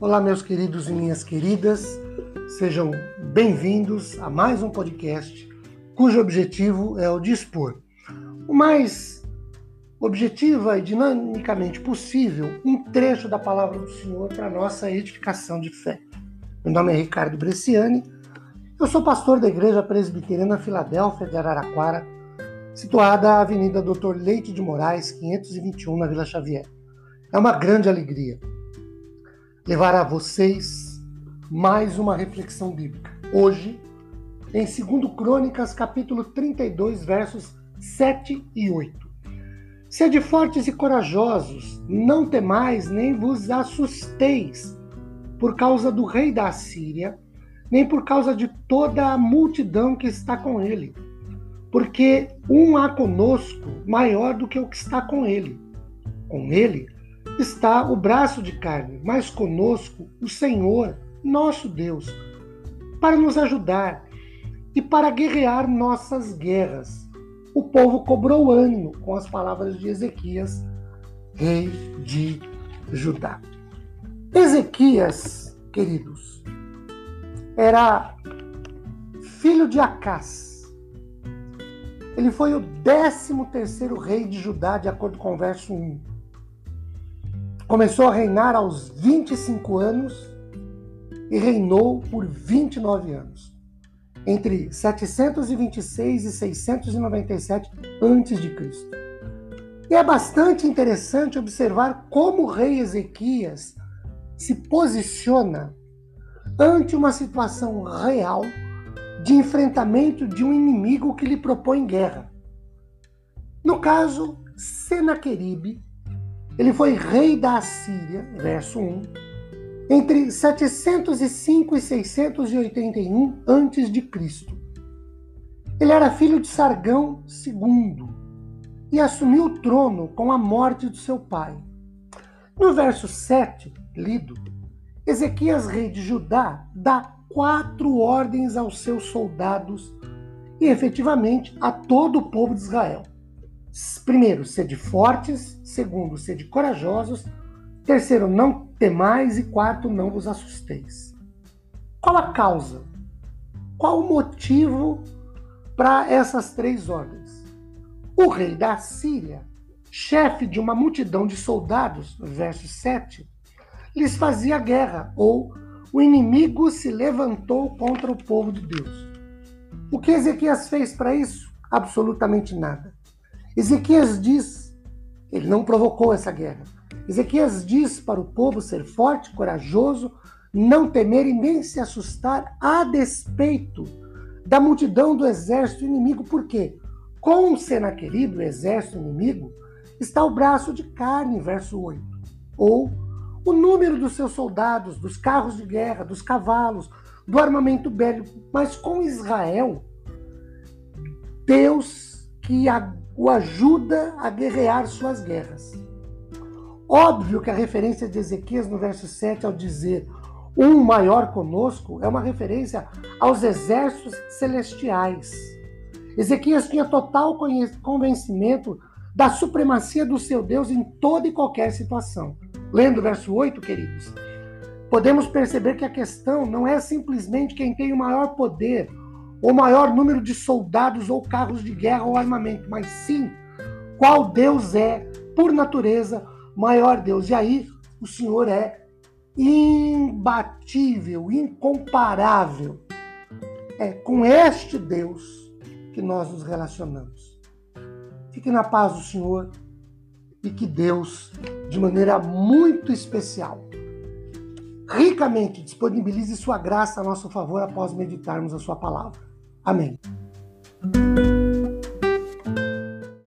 Olá, meus queridos e minhas queridas, sejam bem-vindos a mais um podcast cujo objetivo é o de expor o mais objetiva e dinamicamente possível um trecho da palavra do Senhor para nossa edificação de fé. Meu nome é Ricardo Bresciani, eu sou pastor da Igreja Presbiteriana Filadélfia de Araraquara, situada à Avenida Doutor Leite de Moraes, 521, na Vila Xavier. É uma grande alegria levar a vocês mais uma reflexão bíblica. Hoje, em 2 Crônicas, capítulo 32, versos 7 e 8. Sede fortes e corajosos, não temais nem vos assusteis por causa do rei da Assíria, nem por causa de toda a multidão que está com ele, porque um há conosco maior do que o que está com ele. Com ele está o braço de carne, mas conosco o Senhor, nosso Deus, para nos ajudar e para guerrear nossas guerras. O povo cobrou ânimo com as palavras de Ezequias, rei de Judá. Ezequias, queridos, era filho de Acás. Ele foi o 13 terceiro rei de Judá, de acordo com o verso 1 Começou a reinar aos 25 anos e reinou por 29 anos, entre 726 e 697 a.C. E é bastante interessante observar como o rei Ezequias se posiciona ante uma situação real de enfrentamento de um inimigo que lhe propõe guerra. No caso, Senaqueribe, ele foi rei da Assíria, verso 1, entre 705 e 681 a.C. Ele era filho de Sargão II e assumiu o trono com a morte de seu pai. No verso 7, lido, Ezequias, rei de Judá, dá quatro ordens aos seus soldados e efetivamente a todo o povo de Israel. Primeiro, sede fortes. Segundo, sede corajosos. Terceiro, não temais. E quarto, não vos assusteis. Qual a causa? Qual o motivo para essas três ordens? O rei da Síria, chefe de uma multidão de soldados, verso 7, lhes fazia guerra, ou o inimigo se levantou contra o povo de Deus. O que Ezequias fez para isso? Absolutamente nada. Ezequias diz, ele não provocou essa guerra. Ezequias diz para o povo ser forte, corajoso, não temer e nem se assustar a despeito da multidão do exército inimigo, porque com Senaqueribe, o exército inimigo, está o braço de carne, verso 8, ou o número dos seus soldados, dos carros de guerra, dos cavalos, do armamento bélico, mas com Israel, Deus que o ajuda a guerrear suas guerras. Óbvio que a referência de Ezequias no verso 7 ao dizer um maior conosco é uma referência aos exércitos celestiais. Ezequias tinha total convencimento da supremacia do seu Deus em toda e qualquer situação. Lendo o verso 8, queridos, podemos perceber que a questão não é simplesmente quem tem o maior poder o maior número de soldados ou carros de guerra ou armamento, mas sim qual Deus é, por natureza, maior Deus. E aí o Senhor é imbatível, incomparável. É com este Deus que nós nos relacionamos. Fique na paz do Senhor e que Deus, de maneira muito especial, ricamente disponibilize sua graça a nosso favor após meditarmos a sua palavra. Amém.